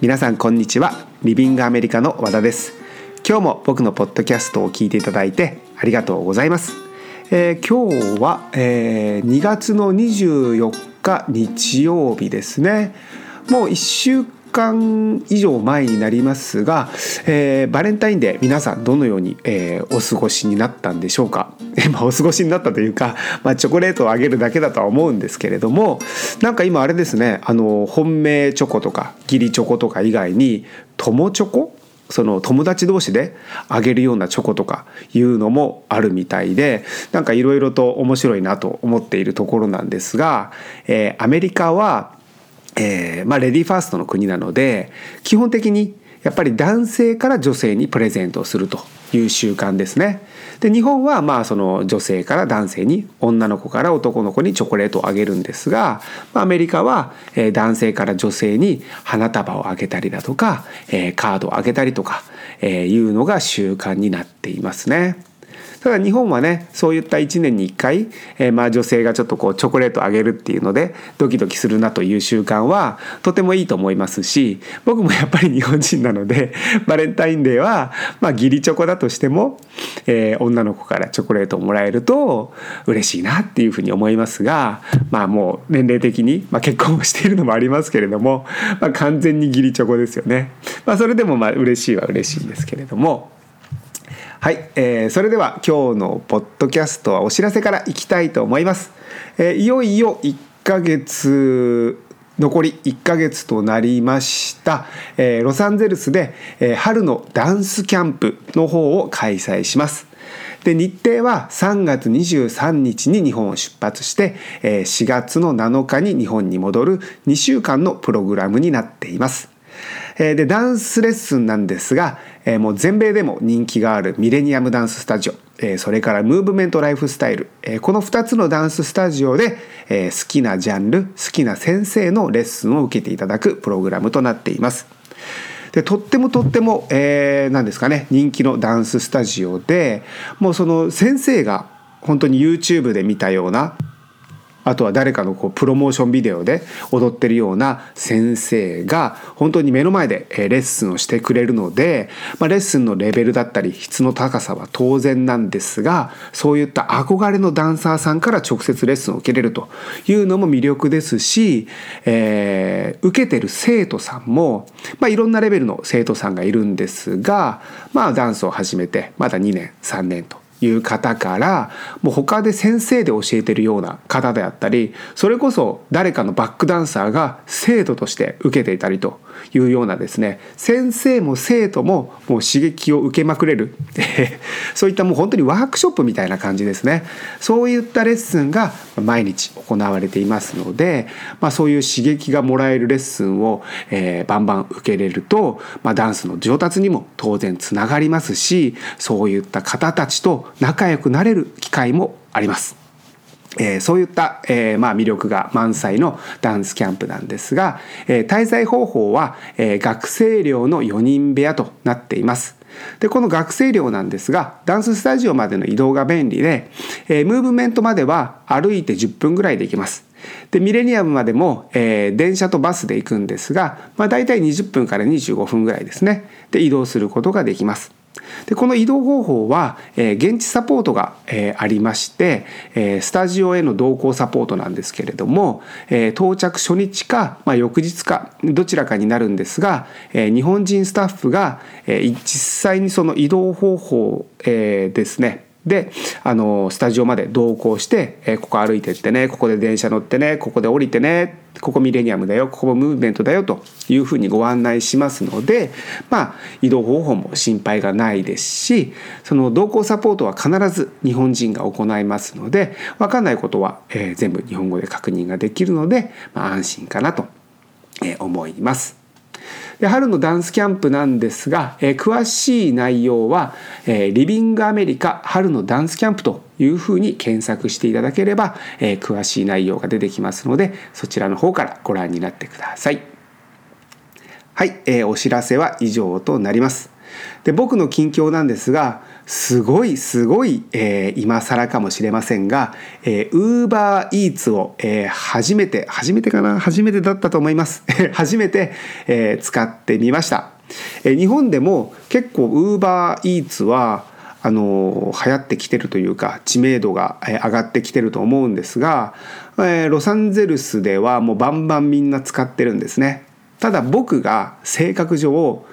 皆さんこんにちは。リビングアメリカの和田です。今日も僕のポッドキャストを聞いていただいてありがとうございます、えー、今日は、えー、2月の24日日曜日ですね。もう1週間以上前になりますが、えー、バレンタインデー皆さんどのように、えー、お過ごしになったんでしょうか、まあ、お過ごしになったというか、まあ、チョコレートをあげるだけだとは思うんですけれどもなんか今あれですねあの本命チョコとか義理チョコとか以外に友チョコ？その友達同士であげるようなチョコとかいうのもあるみたいでなんかいろいろと面白いなと思っているところなんですが、えー、アメリカはえー、まあ、レディーファーストの国なので基本的にやっぱり男性から女性にプレゼントをするという習慣ですね。で日本はまあその女性から男性に女の子から男の子にチョコレートをあげるんですが、ま、アメリカは男性から女性に花束をあげたりだとかカードをあげたりとかいうのが習慣になっていますね。ただ日本はねそういった1年に1回、えー、まあ女性がちょっとこうチョコレートあげるっていうのでドキドキするなという習慣はとてもいいと思いますし僕もやっぱり日本人なので バレンタインデーはまあ義理チョコだとしても、えー、女の子からチョコレートをもらえると嬉しいなっていうふうに思いますがまあもう年齢的に、まあ、結婚をしているのもありますけれども、まあ、完全に義理チョコですよね。まあ、それでもまあ嬉しいは嬉しいんですけれども。はい、えー、それでは今日のポッドキャストはお知らせからいきたいと思います、えー、いよいよ1ヶ月残り1ヶ月となりました、えー、ロサンゼルスで、えー、春のダンスキャンプの方を開催します。で日程は3月23日に日本を出発して4月の7日に日本に戻る2週間のプログラムになっています。でダンスレッスンなんですがえもう全米でも人気があるミレニアムダンススタジオえそれからムーブメントライフスタイルえこの2つのダンススタジオでえ好きなジャンル好きな先生のレッスンを受けていただくプログラムとなっています。でとってもとっても、えー、何ですかね人気のダンススタジオでもうその先生が本当に YouTube で見たようなあとは誰かのこうプロモーションビデオで踊ってるような先生が本当に目の前でレッスンをしてくれるので、まあ、レッスンのレベルだったり質の高さは当然なんですがそういった憧れのダンサーさんから直接レッスンを受けれるというのも魅力ですし、えー、受けてる生徒さんも、まあ、いろんなレベルの生徒さんがいるんですが、まあ、ダンスを始めてまだ2年3年という方からもう他で先生で教えてるような方であったりそれこそ誰かのバックダンサーが生徒として受けていたりというようなですね先生も生徒ももう刺激を受けまくれる そういったもう本当にワークショップみたいな感じですねそういったレッスンが毎日行われていますので、まあ、そういう刺激がもらえるレッスンを、えー、バンバン受けれると、まあ、ダンスの上達にも当然つながりますしそういった方たちと仲良くなれる機会もあります。えー、そういった、えーまあ、魅力が満載のダンスキャンプなんですが、えー、滞在方法は、えー、学生寮の4人部屋となっています。でこの学生寮なんですがダンススタジオまでの移動が便利で、えー、ムーブメントまでは歩いて10分ぐらいで行きます。でミレニアムまでも、えー、電車とバスで行くんですが、まあ、大体20分から25分ぐらいですねで移動することができます。でこの移動方法は、えー、現地サポートが、えー、ありまして、えー、スタジオへの同行サポートなんですけれども、え、到着初日か、まあ、翌日かどちらかになるんですが、え、日本人スタッフが、え、実際にその移動方法、え、ですねであのスタジオまで同行して、えー、ここ歩いてってねここで電車乗ってねここで降りてねここミレニアムだよここもムーブメントだよというふうにご案内しますのでまあ移動方法も心配がないですしその同行サポートは必ず日本人が行いますので分かんないことは、えー、全部日本語で確認ができるので、まあ、安心かなと思います。で春のダンスキャンプなんですが、えー、詳しい内容は、えー、リビングアメリカ春のダンスキャンプというふうに検索していただければ、えー、詳しい内容が出てきますのでそちらの方からご覧になってください。はい、えー、お知らせは以上となります。で僕の近況なんですがすごいすごい、えー、今更かもしれませんが、えー、UberEats を、えー、初めて初めてかな？初めてだったと思います。初めて、えー、使ってみました、えー、日本でも結構 UberEats はあの流行ってきてるというか知名度が上がってきてると思うんですが、えー、ロサンゼルスではもうバンバンみんな使ってるんですね。ただ僕が性格上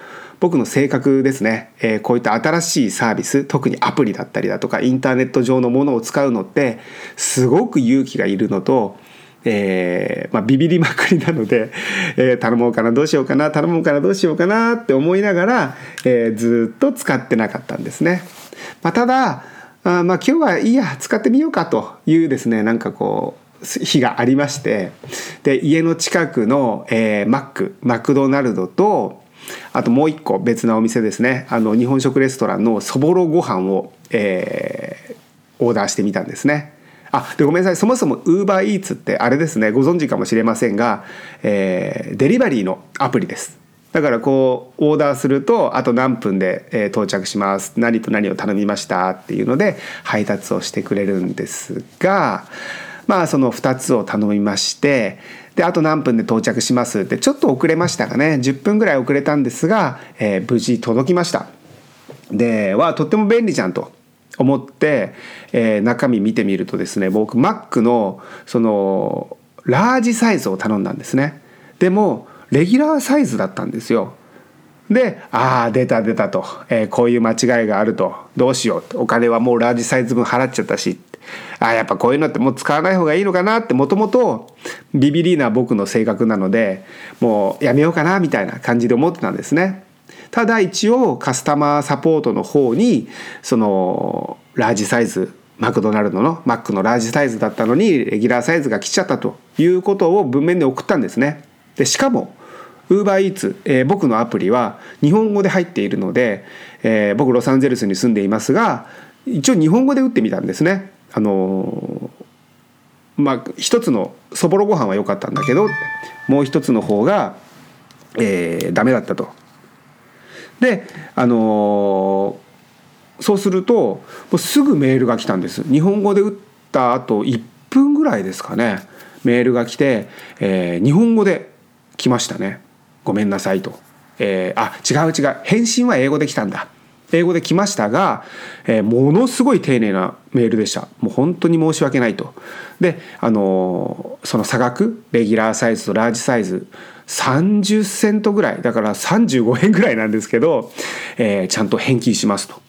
僕の性格ですね、えー、こういった新しいサービス特にアプリだったりだとかインターネット上のものを使うのってすごく勇気がいるのとえーまあ、ビビりまくりなので、えー、頼もうかなどうしようかな頼もうかなどうしようかなって思いながら、えー、ずっと使ってなかったんですね。まあ、ただあまあ今日はいいや使ってみようかというですねなんかこう日がありましてで家の近くの、えー、マックマクドナルドとあともう一個別なお店ですねあの日本食レストランのそぼろご飯を、えー、オーダーしてみたんですね。あでごめんなさいそもそも UberEats ってあれですねご存知かもしれませんが、えー、デリバリーのアプリです。だからこうオーダーするとあと何分で、え到着します何と何を頼みましたっていうので配達をしてくれるんですがまあその2つを頼みましてであと何分で到着しますってちょっと遅れましたがね。10分ぐらい遅れたんですが、えー、無事届きました。ではとっても便利じゃんと。思って、えー、中身見てみるとですね僕マックのそのラージサイズを頼んだんですね。でもレギュラーサイズだったんですよ。でああ出た出たと、えー、こういう間違いがあるとどうしようお金はもうラージサイズ分払っちゃったしああやっぱこういうのってもう使わない方がいいのかなってもともとビビリな僕の性格なのでもうやめようかなみたいな感じで思ってたんですね。ただ一応カスタマーサポートの方にそのラージサイズマクドナルドのマックのラージサイズだったのにレギュラーサイズが来ちゃったということを文面で送ったんですね。でしかも UberEats、えー、僕のアプリは日本語で入っているので、えー、僕ロサンゼルスに住んでいますが一応日本語で打ってみたんですね。あのまあ一つのそぼろご飯は良かったんだけどもう一つの方が、えー、ダメだったと。であのー、そうするともうすぐメールが来たんです日本語で打った後1分ぐらいですかねメールが来て、えー、日本語で来ましたねごめんなさいと、えー、あ違う違う。返信は英語で来たんだ。英語で来ましたが、えー、ものすごい丁寧なメールでした。もう本当に申し訳ないと。であのー、その差額レギュラーサイズとラージサイズ30セントぐらい。だから35円ぐらいなんですけど、えー、ちゃんと返金しますと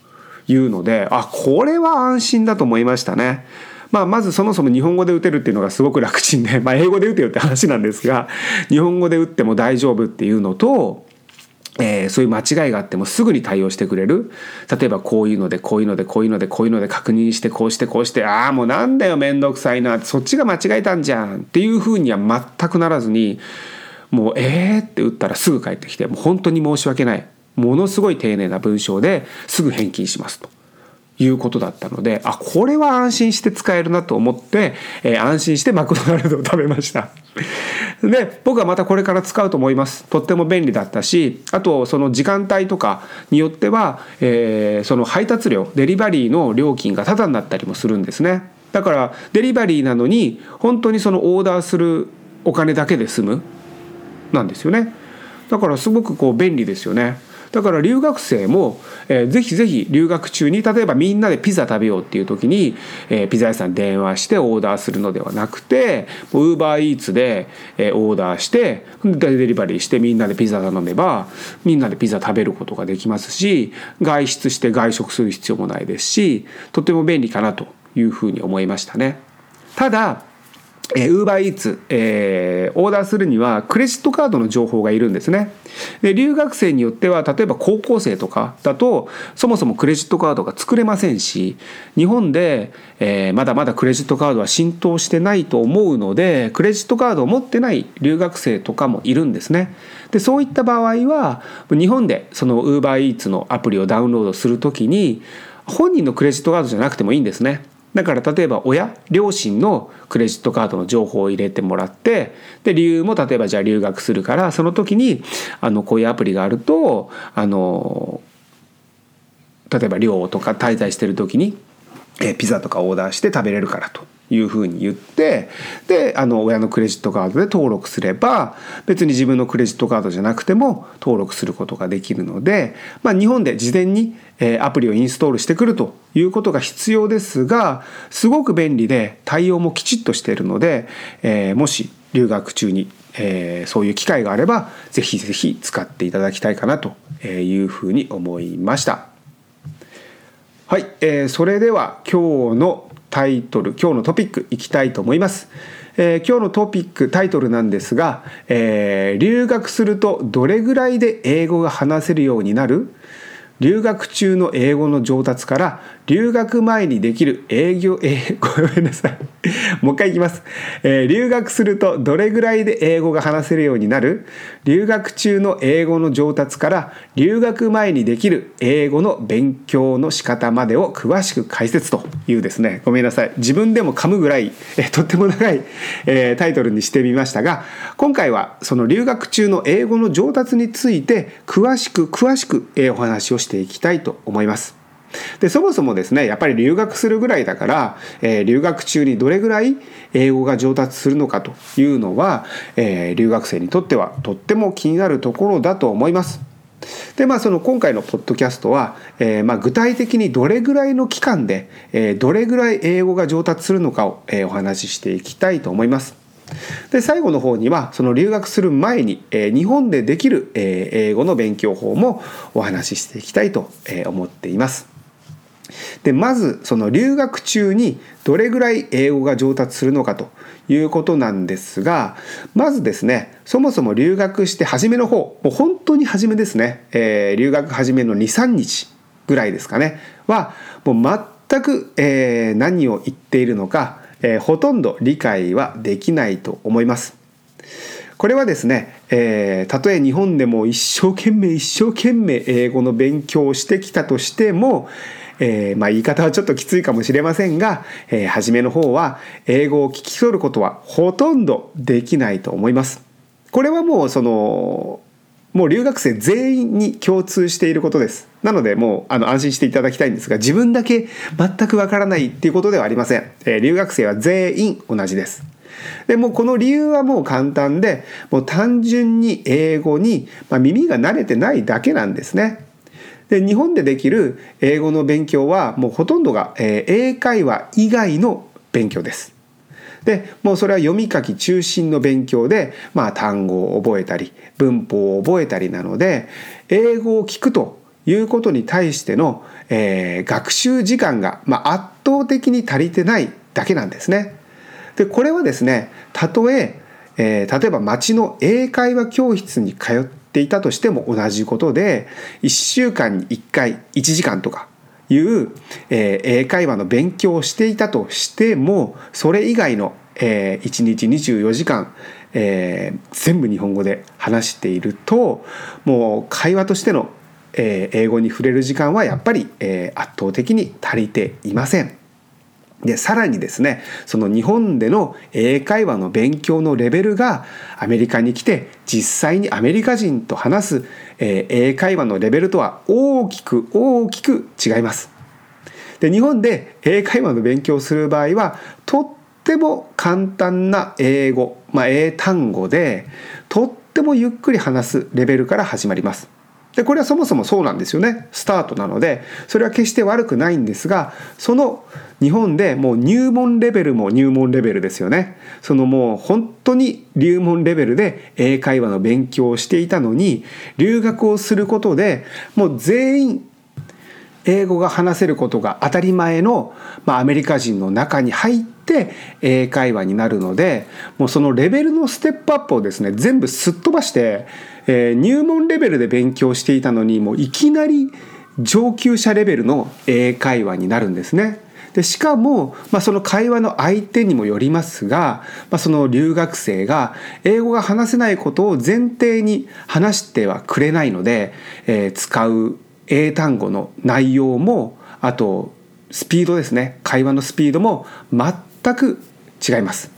いうのであこれは安心だと思いましたね。まあ、まずそもそも日本語で打てるっていうのがすごく楽ちんで、まあ、英語で打てよって話なんですが日本語で打っても大丈夫っていうのとえー、そういう間違いがあってもすぐに対応してくれる。例えばこういうのでこういうのでこういうのでこういうので確認してこうしてこうしてああもうなんだよ面倒くさいなそっちが間違えたんじゃんっていうふうには全くならずにもうえー？って打ったらすぐ返ってきてもう本当に申し訳ない。ものすごい丁寧な文章ですぐ返金しますと。いうことだったのであこれは安心して使えるなと思って、えー、安心してマクドナルドを食べました。で僕はまたこれから使うと思います。とっても便利だったしあとその時間帯とかによっては、えー、その配達料デリバリーの料金がタダになったりもするんですね。だからデリバリーなのに本当にそのオーダーするお金だけで済むなんですよね。だからすごくこう便利ですよね。だから留学生も、えー、ぜひぜひ留学中に例えばみんなでピザ食べようっていう時に、えー、ピザ屋さんに電話してオーダーするのではなくてウーバーイーツで、えー、オーダーしてデリバリーしてみんなでピザ頼めばみんなでピザ食べることができますし外出して外食する必要もないですしとても便利かなというふうに思いましたね。ただえー、ウーバーイーツ、え、オーダーするにはクレジットカードの情報がいるんですね。で留学生によっては例えば高校生とかだとそもそもクレジットカードが作れませんし日本で、えー、まだまだクレジットカードは浸透してないと思うのでクレジットカードを持ってない留学生とかもいるんですね。でそういった場合は日本でそのウーバーイーツのアプリをダウンロードするときに本人のクレジットカードじゃなくてもいいんですね。だから例えば親両親のクレジットカードの情報を入れてもらってで理由も例えばじゃあ留学するからその時にあのこういうアプリがあるとあの例えば寮とか滞在してる時に、えピザとかオーダーして食べれるからと。いうふうに言ってであの親のクレジットカードで登録すれば別に自分のクレジットカードじゃなくても登録することができるので、まあ、日本で事前にアプリをインストールしてくるということが必要ですがすごく便利で対応もきちっとしているので、えー、もし留学中に、えー、そういう機会があればぜひぜひ使っていただきたいかなというふうに思いました。はい、えー、それでは今日のタイトル今日のトピックいきたいと思います。えー、今日のトピックタイトルなんですが、えー、留学するとどれぐらいで英語が話せるようになる？留学中の英語の上達から留学前にできる営業え ごめんなさい。もう一回いきます、えー、留学するとどれぐらいで英語が話せるようになる？留学中の英語の上達から留学前にできる英語の勉強の仕方までを詳しく解説というですね。ごめんなさい。自分でも噛むぐらい、えとっても長い、えー、タイトルにしてみましたが今回はその留学中の英語の上達について詳しく詳しく、え、お話をしていきたいと思います。でそもそもですねやっぱり留学するぐらいだから、えー、留学中にどれぐらい英語が上達するのかというのは、えー、留学生にとってはとっても気になるところだと思います。でまあその今回のポッドキャストは、えー、まあ具体的にどれぐらいの期間で、えー、どれぐらい英語が上達するのかを、えー、お話ししていきたいと思います。で最後の方にはその留学する前に、えー、日本でできる、えー、英語の勉強法もお話ししていきたいと、思っています。でまずその留学中にどれぐらい英語が上達するのかということなんですがまずですねそもそも留学して初めの方もう本当に初めですね、えー、留学初めの23日ぐらいですかねはもう全く、えー、何を言っているのか、えー、ほとんど理解はできないと思います。これはですね、えー、たとえ日本でも一生懸命一生懸命英語の勉強をしてきたとしても、えー、まあ、言い方はちょっときついかもしれませんが、えー、初めの方は英語を聞き取ることはほとんどできないと思います。これはもうそのもう留学生全員に共通していることです。なのでもうあの安心していただきたいんですが自分だけ全くわからないっていうことではありません。えー、留学生は全員同じです。でもこの理由はもう簡単でもう単純に英語に、まあ、耳が慣れてないだけなんですね。で日本でできる英語の勉強はもうほとんどが、えー、英会話以外の勉強です。でもうそれは読み書き中心の勉強で、まあ、単語を覚えたり文法を覚えたりなので英語を聞くということに対しての、えー、学習時間が、まあ、圧倒的に足りてないだけなんですね。でこれはですねたとええー、例えば町の英会話教室に通ってていたとしても同じことで1週間に1回1時間とかいう、えー、英会話の勉強をしていたとしてもそれ以外の、えー、1日24時間、えー、全部日本語で話しているともう会話としての、えー、英語に触れる時間はやっぱり、えー、圧倒的に足りていません。でさらにですねその日本での英会話の勉強のレベルがアメリカに来て実際にアメリカ人と話す、え、英会話のレベルとは大きく大きく違います。で日本で英会話の勉強をする場合はとっても簡単な英語、まあ、英単語でとってもゆっくり話すレベルから始まります。でこれはそもそもそうなんですよね。スタートなので。それは決して悪くないんですがその日本でもう入門レベルも入門レベルですよね。そのもう本当に入門レベルで英会話の勉強をしていたのに留学をすることでもう全員英語が話せることが当たり前の、まあ、アメリカ人の中に入って英会話になるのでもうそのレベルのステップアップをですね全部すっ飛ばしてえー、入門レベルで勉強していたのにもういきなり上級者レベルの英会話になるんですね。でしかも、まあ、その会話の相手にもよりますが、まあ、その留学生が英語が話せないことを前提に話してはくれないので、えー、使う英単語の内容もあとスピードですね会話のスピードも全く違います。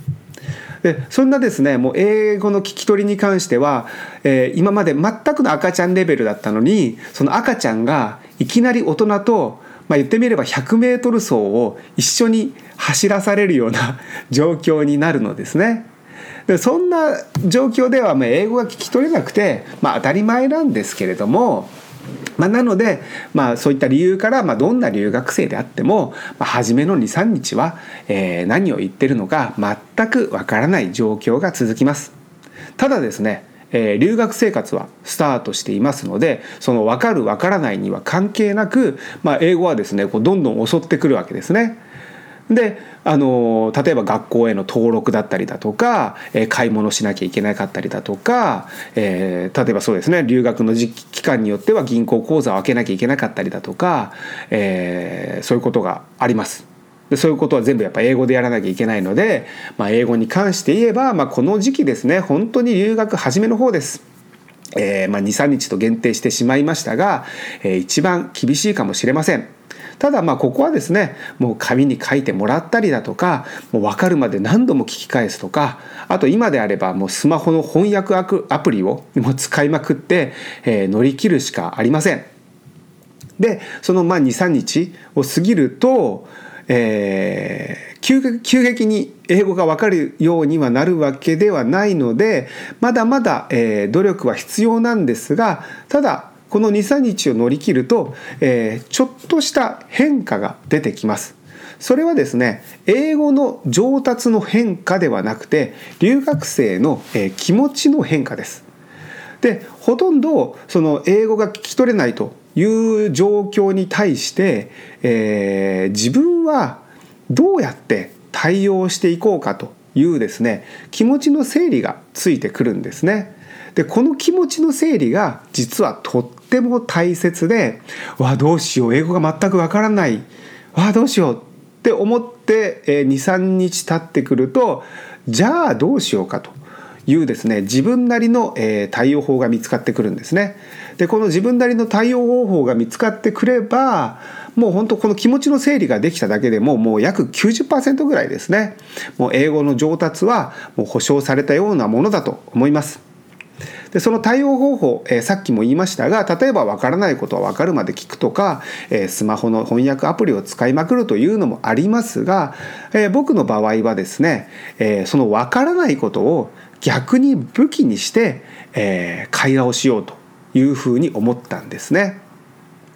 でそんなですねもう英語の聞き取りに関しては、えー、今まで全くの赤ちゃんレベルだったのにその赤ちゃんがいきなり大人と、まあ、言ってみれば 100m 走を一緒に走らされるような 状況になるのですね。でそんな状況ではまあ英語が聞き取れなくて、まあ、当たり前なんですけれどもまあ、なので、まあ、そういった理由から、まあ、どんな留学生であっても、まあ、初めの23日は、えー、何を言ってるのか全くわからない状況が続きます。ただですねえー、留学生活はスタートしていますのでその分かる分からないには関係なく、まあ、英語はですねこうどんどん襲ってくるわけですね。であの例えば学校への登録だったりだとか、えー、買い物しなきゃいけなかったりだとか、えー、例えばそうですね留学の時期間によっては銀行口座を開けなきゃいけなかったりだとか、えー、そういうことがあります。でそういうことは全部やっぱ英語でやらなきゃいけないので、まあ、英語に関して言えば、まあ、この時期ですね本当に留学初めの方です。えーまあ、23日と限定してしまいましたが、えー、一番厳しいかもしれません。ただまあここはですねもう紙に書いてもらったりだとかもう分かるまで何度も聞き返すとかあと今であればもうスマホの翻訳アプリをもう使いまくって、えー、乗り切るしかありません。でそのまあ23日を過ぎると、えー、急急激に英語が分かるようにはなるわけではないのでまだまだ、えー、努力は必要なんですがただこの23日を乗り切ると、えー、ちょっとした変化が出てきます。それはですね英語の上達の変化ではなくて留学生の、えー、気持ちの変化です。でほとんどその英語が聞き取れないという状況に対して、えー、自分はどうやって対応していこうかというですね気持ちの整理がついてくるんですね。でこの気持ちの整理が実はとっても大切で「わあどうしよう英語が全くわからない」「わあどうしよう」って思って23日経ってくるとじゃあどうしようかというですね自分なりの対応法が見つかってくるんですね。でこの自分なりの対応方法が見つかってくればもう本当この気持ちの整理ができただけでももう約90%ぐらいですねもう英語の上達はもう保証されたようなものだと思います。でその対応方法、えー、さっきも言いましたが例えば分からないことは分かるまで聞くとか、えー、スマホの翻訳アプリを使いまくるというのもありますが、えー、僕の場合はですね、えその分からないことを逆に武器にして、え会話をしようというふうに思ったんですね。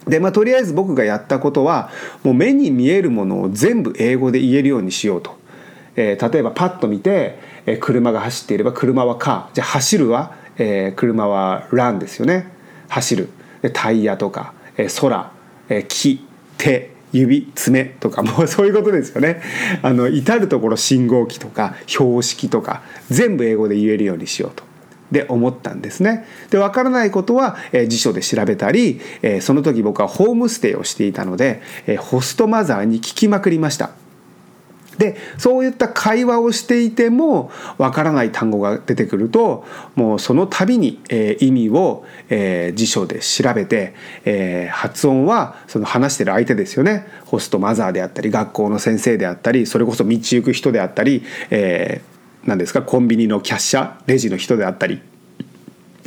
でまあ、とりあえず僕がやったことはもう目に見えるものを全部英語で言えるようにしようと。え、例えばパッと見て、え、車が走っていれば車はカーじゃあ走るはえー、車はランですよね。走る。でタイヤとか、えー、空、えー、木手指爪とかもう そういうことですよね。あの至る所信号機とか標識とか全部英語で言えるようにしようと。で思ったんですね。で分からないことは、えー、辞書で調べたり、えー、その時僕はホームステイをしていたので、えー、ホストマザーに聞きまくりました。でそういった会話をしていてもわからない単語が出てくるともうその度に、えー、意味を、えー、辞書で調べて、えー、発音はその話してる相手ですよね。ホストマザーであったり学校の先生であったりそれこそ道行く人であったり、え、何ですかコンビニのキャッシャーレジの人であったり。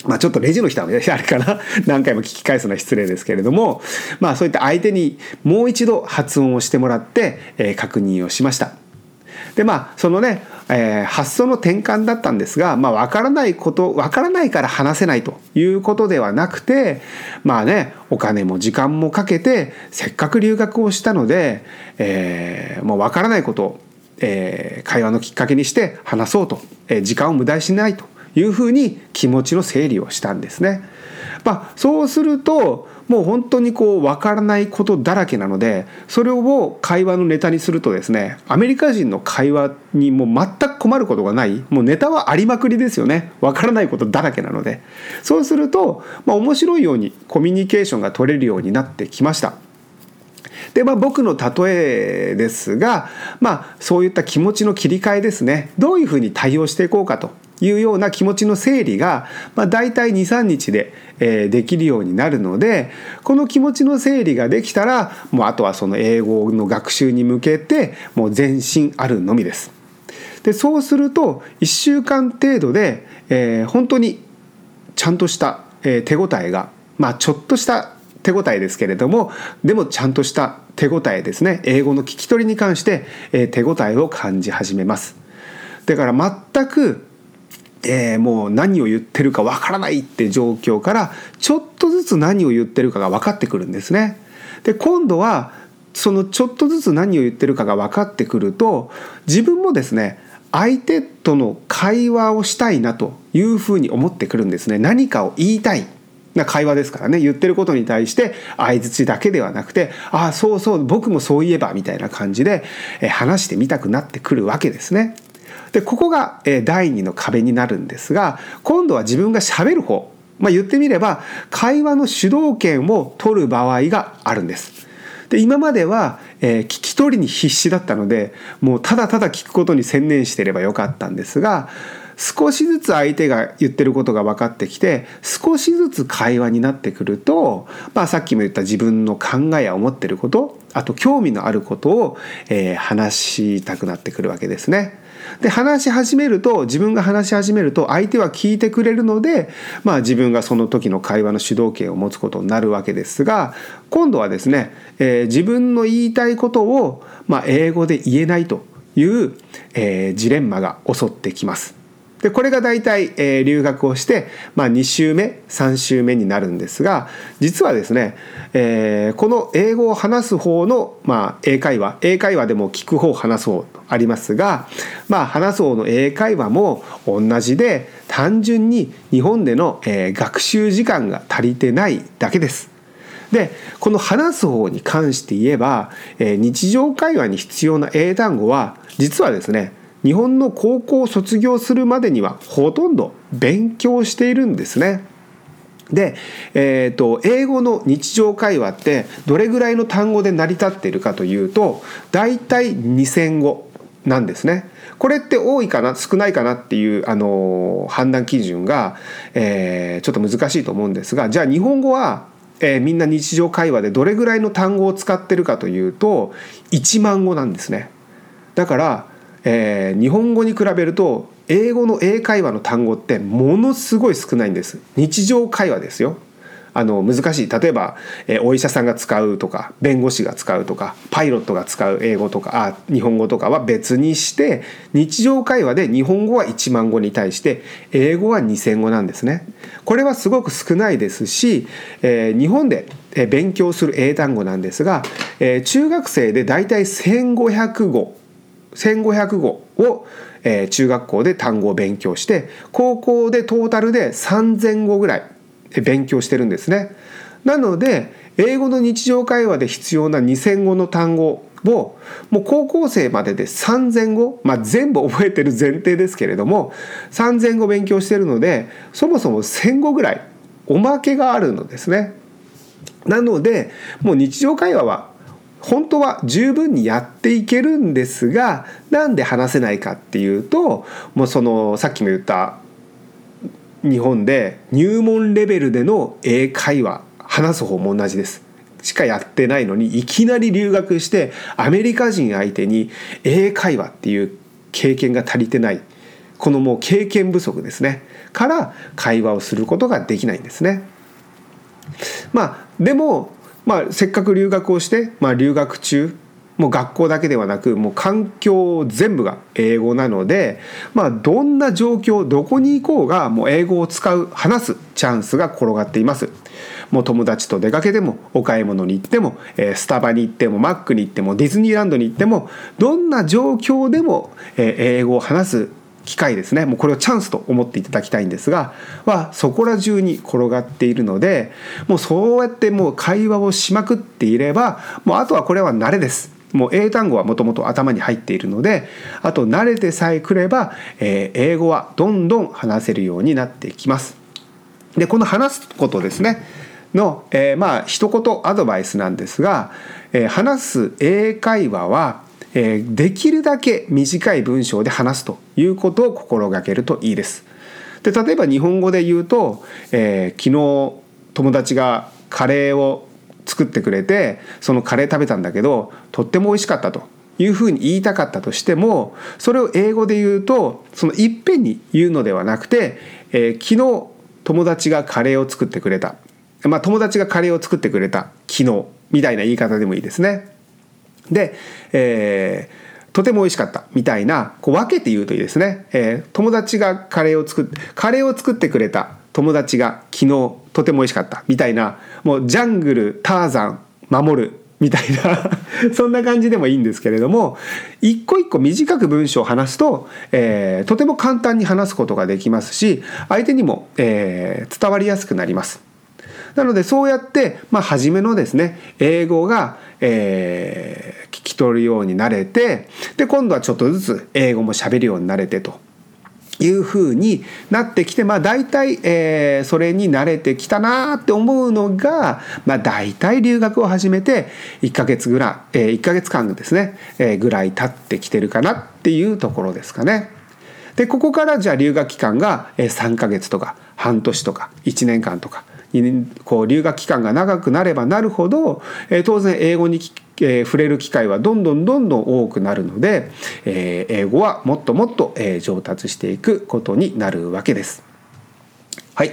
まあ、ちょっとレジの人は あれかな。何回も聞き返すのは失礼ですけれども、まあ、そういった相手にもう一度発音をしてもらって、え、確認をしました。でまあそのね、えー、発想の転換だったんですが、まあ、分からないこと分からないから話せないということではなくてまあねお金も時間もかけてせっかく留学をしたので、えー、もう分からないことを、えー、会話のきっかけにして話そうと、えー、時間を無駄にしないというふうに気持ちの整理をしたんですね。まあ、そうするともう本当にこう分からないことだらけなのでそれを会話のネタにするとですねアメリカ人の会話にもう全く困ることがないもうネタはありまくりですよね分からないことだらけなのでそうすると、まあ、面白いようにコミュニケーションが取れるようになってきました。でまあ僕の例えですがまあそういった気持ちの切り替えですねどういうふうに対応していこうかというような気持ちの整理が、まあ、大体23日で、えー、できるようになるのでこの気持ちの整理ができたらもうあとはその英語の学習に向けてもう全身あるのみです。でそうすると1週間程度で、えー、本当にちゃんとした、えー、手応えが、まあ、ちょっとした手応えですけれどもでもちゃんとした手応えですね。英語の聞き取りに関して、えー、手応えを感じ始めます。だから全くえー、もう何を言ってるかわからないって状況からちょっとずつ何を言ってるかが分かってくるんですね。で今度はそのちょっとずつ何を言ってるかが分かってくると自分もですね相手との会話をしたいなというふうに思ってくるんですね。何かを言いたい。な会話ですからね言ってることに対して相づちだけではなくてああそうそう僕もそういえばみたいな感じで話してみたくなってくるわけですね。でここが第2の壁になるんですが今度は自分がしゃべる方、まあ、言ってみれば会話の主導権を取る場合があるんです。で今までは、えー、聞き取りに必死だったのでもうただただ聞くことに専念してればよかったんですが少しずつ相手が言ってることが分かってきて少しずつ会話になってくると、まあ、さっきも言った自分の考えや思ってることあと興味のあることを、えー、話したくなってくるわけですね。で話し始めると自分が話し始めると相手は聞いてくれるので、まあ、自分がその時の会話の主導権を持つことになるわけですが今度はですね、えー、自分の言いたいことを、まあ、英語で言えないという、えー、ジレンマが襲ってきます。でこれが大体、えー、留学をして、まあ、2週目3週目になるんですが実はですね、えー、この英語を話す方の、まあ、英会話英会話でも聞く方話す方ありますが、まあ、話す方の英会話も同じで単純に日本での、えー、学習時間が足りてないだけです。でこの話す方に関して言えば、えー、日常会話に必要な英単語は実はですね日本の高校を卒業するまでにはほとんど勉強しているんですね。で、えーと、英語の日常会話ってどれぐらいの単語で成り立っているかというと大体2,000語なんですね。これって多いかな？少ないかなっていう、あの判断基準が、えー、ちょっと難しいと思うんですがじゃあ日本語は、えー、みんな日常会話でどれぐらいの単語を使ってるかというと1万語なんですね。だからえー、日本語に比べると英語の英会話の単語ってものすごい少ないんです。日常会話ですよ。あの難しい。例えば、えー、お医者さんが使うとか弁護士が使うとかパイロットが使う英語とかあ日本語とかは別にして日常会話で日本語は1万語に対して英語は2,000語なんですね。これはすごく少ないですし、えー、日本で勉強する英単語なんですが、えー、中学生でだいたい1,500語1500語を、えー、中学校で単語を勉強して高校でトータルで3000語ぐらい勉強してるんですね。なので英語の日常会話で必要な2,000語の単語をもう高校生までで3,000語、まあ、全部覚えてる前提ですけれども3,000語勉強してるのでそもそも1,000語ぐらいおまけがあるのですね。なのでもう日常会話は本当は十分にやっていけるんですがなんで話せないかっていうともうそのさっきも言った日本で入門レベルでの英会話話す方も同じです。しかやってないのにいきなり留学してアメリカ人相手に英会話っていう経験が足りてないこのもう経験不足ですねから会話をすることができないんですね。まあでもまあ、せっかく留学をして、まあ、留学中もう学校だけではなくもう環境全部が英語なので、まあ、どんな状況どこに行こうがもう英語を使う話すチャンスが転がっています。もう友達と出かけてもお買い物に行ってもスタバに行ってもマックに行ってもディズニーランドに行ってもどんな状況でも英語を話す機会ですねもうこれをチャンスと思っていただきたいんですがはそこら中に転がっているのでもうそうやってもう会話をしまくっていればもうあとはこれは慣れです。もう英単語はもともと頭に入っているのであと慣れてさえくれば、えー、英語はどんどん話せるようになってきます。でこの話すことですねの、えー、まあ一言アドバイスなんですが、えー、話す英会話はえ、できるだけ短い文章で話すということを心がけるといいです。で例えば日本語で言うと、えー、昨日友達がカレーを作ってくれてそのカレー食べたんだけどとっても美味しかったというふうに言いたかったとしてもそれを英語で言うとそのいっぺんに言うのではなくて、えー、昨日友達がカレーを作ってくれたまあ、友達がカレーを作ってくれた昨日みたいな言い方でもいいですね。で、えー、とても美味しかったみたいなこう分けて言うといいですね、えー、友達がカレーを作ってカレーを作ってくれた友達が昨日とても美味しかったみたいなもうジャングルターザン守るみたいな そんな感じでもいいんですけれども一個一個短く文章を話すと、えー、とても簡単に話すことができますし相手にも、えー、伝わりやすくなります。なのでそうやって、まあ、初めのですね英語が、えー、聞き取るようになれてで今度はちょっとずつ英語も喋るようになれてというふうになってきて、まあ、大体、えー、それに慣れてきたなって思うのが、まあ、大体留学を始めて1ヶ月ぐらい、えー、1ヶ月間ですね、えー、ぐらい経ってきてるかなっていうところですかね。でここからじゃあ留学期間が3ヶ月とか半年とか1年間とかこう留学期間が長くなればなるほど、え、当然英語に、え、触れる機会はどんどんどんどん多くなるので、え、英語はもっともっと、え、上達していくことになるわけです。はい、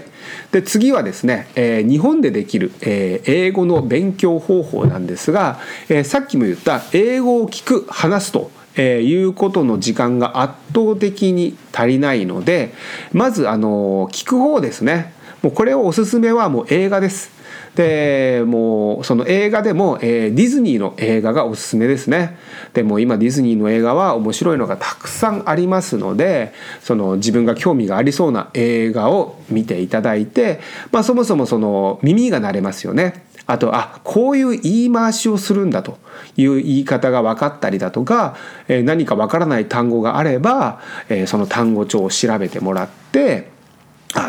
で次はですね、えー、日本でできる、えー、英語の勉強方法なんですが、えー、さっきも言った英語を聞く話すとえ、いうことの時間が圧倒的に足りないのでまずあの聞く方ですねもうこれをおすすめはもう映画です。でもうその映画でも、えー、ディズニーの映画がおすすめですね。でも今ディズニーの映画は面白いのがたくさんありますのでその自分が興味がありそうな映画を見ていただいて、まあ、そもそもその耳が慣れますよね。あとあこういう言い回しをするんだという言い方が分かったりだとか、えー、何か分からない単語があれば、えー、その単語帳を調べてもらって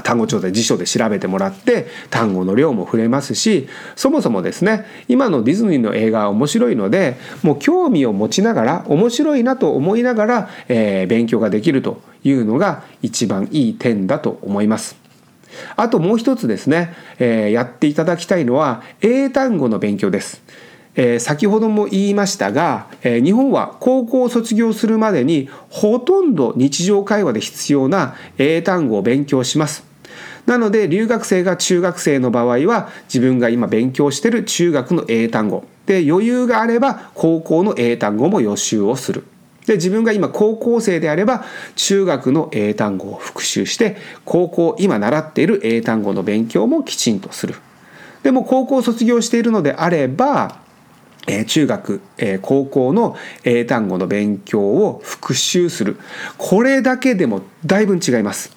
単語帳で辞書で調べてもらって単語の量も触れますしそもそもですね今のディズニーの映画は面白いのでもう興味を持ちながら面白いなと思いながら、えー、勉強ができるというのが一番いい点だと思います。あともう一つですね、えー、やっていただきたいのは英単語の勉強です。えー、先ほども言いましたが、えー、日本は高校を卒業するまでにほとんど日常会話で必要な英単語を勉強します。なので留学生が中学生の場合は自分が今勉強している中学の英単語で余裕があれば高校の英単語も予習をする。で自分が今高校生であれば中学の英単語を復習して高校今習っている英単語の勉強もきちんとする。でも高校卒業しているのであればえ中学、え高校の英単語の勉強を復習する。これだけでもだいぶ違います。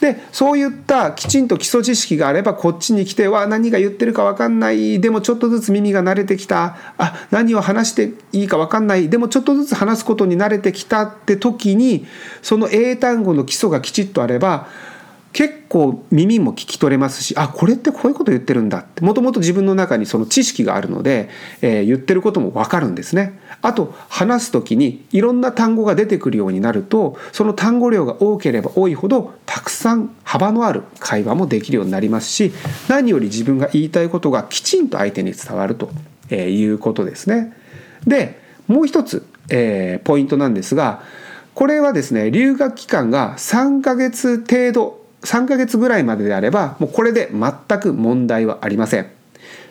でそういったきちんと基礎知識があればこっちに来ては何が言ってるか分かんない。でもちょっとずつ耳が慣れてきた。あ何を話していいか分かんない。でもちょっとずつ話すことに慣れてきたって時にその英単語の基礎がきちっとあれば結構耳も聞き取れますしあこれってこういうこと言ってるんだってもともと自分の中にその知識があるので、えー、言ってることも分かるんですね。あと話す時にいろんな単語が出てくるようになるとその単語量が多ければ多いほどたくさん幅のある会話もできるようになりますし何より自分が言いたいことがきちんと相手に伝わるということですね。でもう一つ、えー、ポイントなんですがこれはですね留学期間が3ヶ月程度3ヶ月ぐらいまでであればもうこれで全く問題はありません。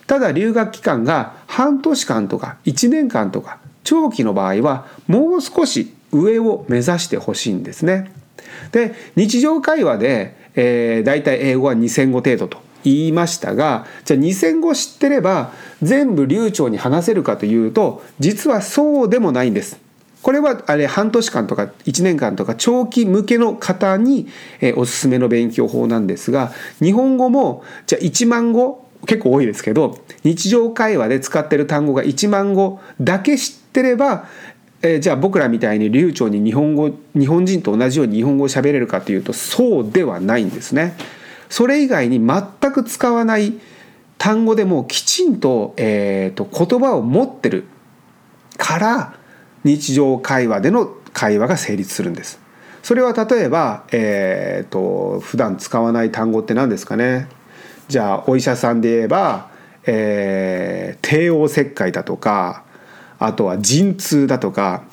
ただ留学期間が半年間とか1年間とか長期の場合はもう少し上を目指してほしいんですね。で日常会話で、えー、大体英語は2000語程度と言いましたがじゃあ2000語知ってれば全部流暢に話せるかというと実はそうでもないんです。これはあれ半年間とか1年間とか長期向けの方におすすめの勉強法なんですが日本語もじゃあ1万語結構多いですけど日常会話で使ってる単語が1万語だけ知ってればえー、じゃあ僕らみたいに流暢に日本語日本人と同じように日本語を喋れるかというとそうではないんですね。それ以外に全く使わない単語でもきちんと,、えーと言葉を持ってるから日常会話での会話が成立するんです。それは例えば、えーと、普段使わない単語って何ですかね。じゃあお医者さんで言えば、えー、帝王切開だとかあとは陣痛だとか。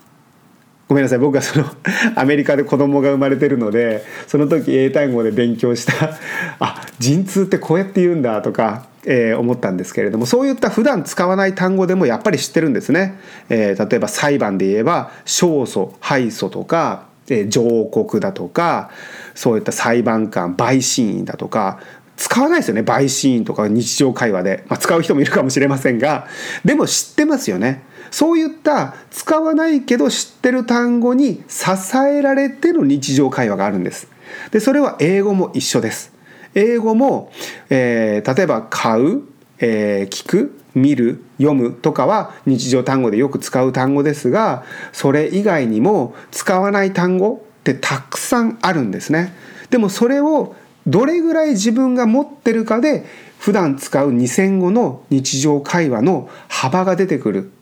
ごめんなさい。僕はその アメリカで子供が生まれてるのでその時英単語で勉強した。あ陣痛ってこうやって言うんだとか、えー、思ったんですけれどもそういった普段使わない単語でもやっぱり知ってるんですね。えー、例えば裁判で言えば勝訴敗訴とか、えー、上告だとかそういった裁判官陪審員だとか使わないですよね陪審員とか日常会話で、まあ、使う人もいるかもしれませんがでも知ってますよね。そういった使わないけど知ってる単語に支えられての日常会話があるんです。でそれは英語も一緒です。英語も、えー、例えば買う、えー、聞く見る読むとかは日常単語でよく使う単語ですがそれ以外にも使わない単語ってたくさんあるんですね。でもそれをどれぐらい自分が持ってるかで普段使う2000語の日常会話の幅が出てくる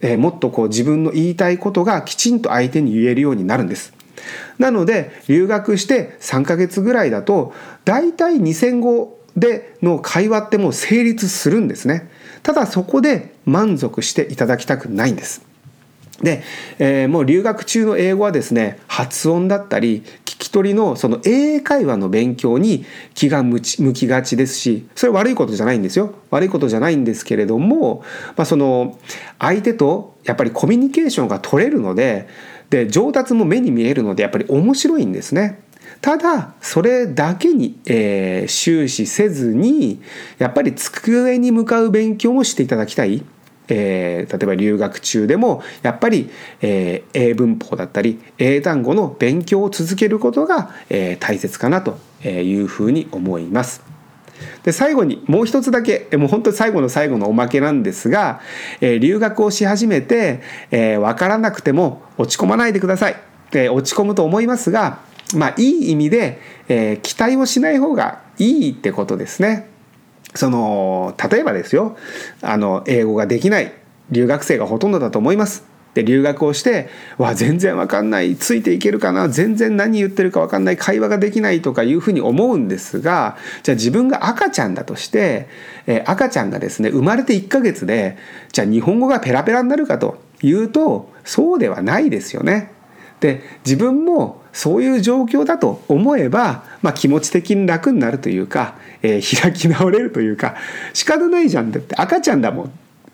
えー、もっとこう自分の言いたいことがきちんと相手に言えるようになるんです。なので留学して3ヶ月ぐらいだと大体2000語での会話ってもう成立するんですね。ただそこで満足していただきたくないんです。で、えー、もう留学中の英語はですね発音だったり聞き取りのその英会話の勉強に気が向きがちですしそれ悪いことじゃないんですよ悪いことじゃないんですけれども、まあ、その相手とやっぱりコミュニケーションが取れるのでで上達も目に見えるのでやっぱり面白いんですね。ただそれだけに、えー、終始せずにやっぱり机に向かう勉強もしていただきたい。えー、例えば留学中でもやっぱり、えー、英文法だったり英単語の勉強を続けることが、えー、大切かなというふうに思います。で最後にもう一つだけもう本当に最後の最後のおまけなんですが、え、留学をし始めて、えー、分からなくても落ち込まないでください。で落ち込むと思いますがまあいい意味で、え、期待をしない方がいいってことですね。その例えばですよあの英語ができない留学生がほとんどだと思います。で留学をして「わ全然わかんないついていけるかな全然何言ってるかわかんない会話ができない」とかいうふうに思うんですがじゃあ自分が赤ちゃんだとして、えー、赤ちゃんがですね生まれて1ヶ月でじゃあ日本語がペラペラになるかというとそうではないですよね。で自分もそういう状況だと思えば、まあ、気持ち的に楽になるというか、えー、開き直れるというか仕方ないじゃんだって赤ちゃんだもん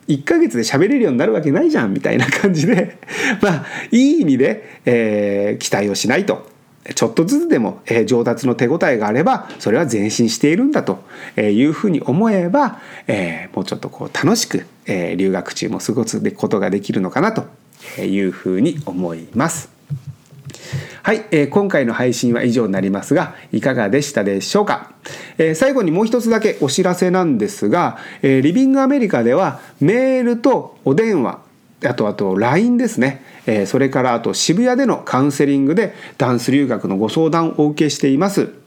1ヶ月で喋れるようになるわけないじゃんみたいな感じで まあいい意味で、えー、期待をしないとちょっとずつでも、えー、上達の手応えがあればそれは前進しているんだというふうに思えば、えー、もうちょっとこう楽しく、えー、留学中も過ごすことができるのかなというふうに思います。はい、えー、今回の配信は以上になりますがいかがでしたでしょうか、えー、最後にもう一つだけお知らせなんですが、えー、リビングアメリカではメールとお電話あとあと LINE ですね、えー、それからあと渋谷でのカウンセリングでダンス留学のご相談をお受けしています。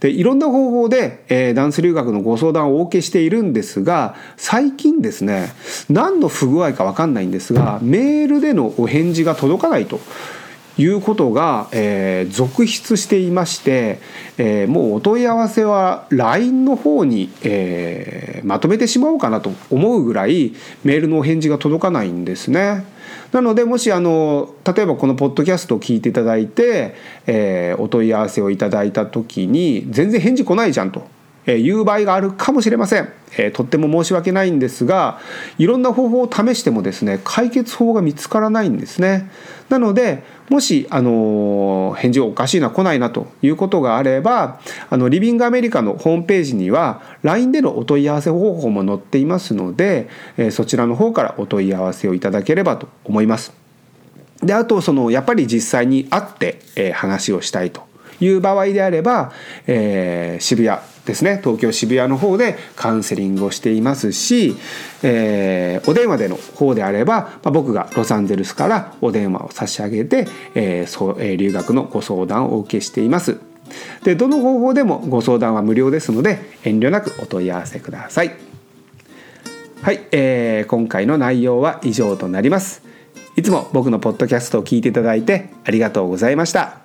でいろんな方法で、えー、ダンス留学のご相談をお受けしているんですが最近ですね何の不具合か分かんないんですがメールでのお返事が届かないと。いうことが、えー、続出していまして、えー、もうお問い合わせは LINE の方に、えー、まとめてしまおうかなと思うぐらいメールのお返事が届かないんですね。なのでもしあの例えばこのポッドキャストを聞いていただいて、えー、お問い合わせをいただいた時に全然返事来ないじゃんという場合があるかもしれません、えー、とっても申し訳ないんですがいろんな方法を試してもですね解決法が見つからないんですねなのでもし、あの返事がおかしいな来ないなということがあればあのリビングアメリカのホームページには LINE でのお問い合わせ方法も載っていますので、えー、そちらの方からお問い合わせをいただければと思います。であとそのやっぱり実際に会って、え、話をしたいという場合であれば、えー、渋谷ですね東京渋谷の方でカウンセリングをしていますし、えー、お電話での方であれば、まあ、僕がロサンゼルスからお電話を差し上げて、えーそうえー、留学のご相談をお受けしています。でどの方法でもご相談は無料ですので遠慮なくお問い合わせください。はい、えー、今回の内容は以上となります。いつも僕のポッドキャストを聞いていただいてありがとうございました。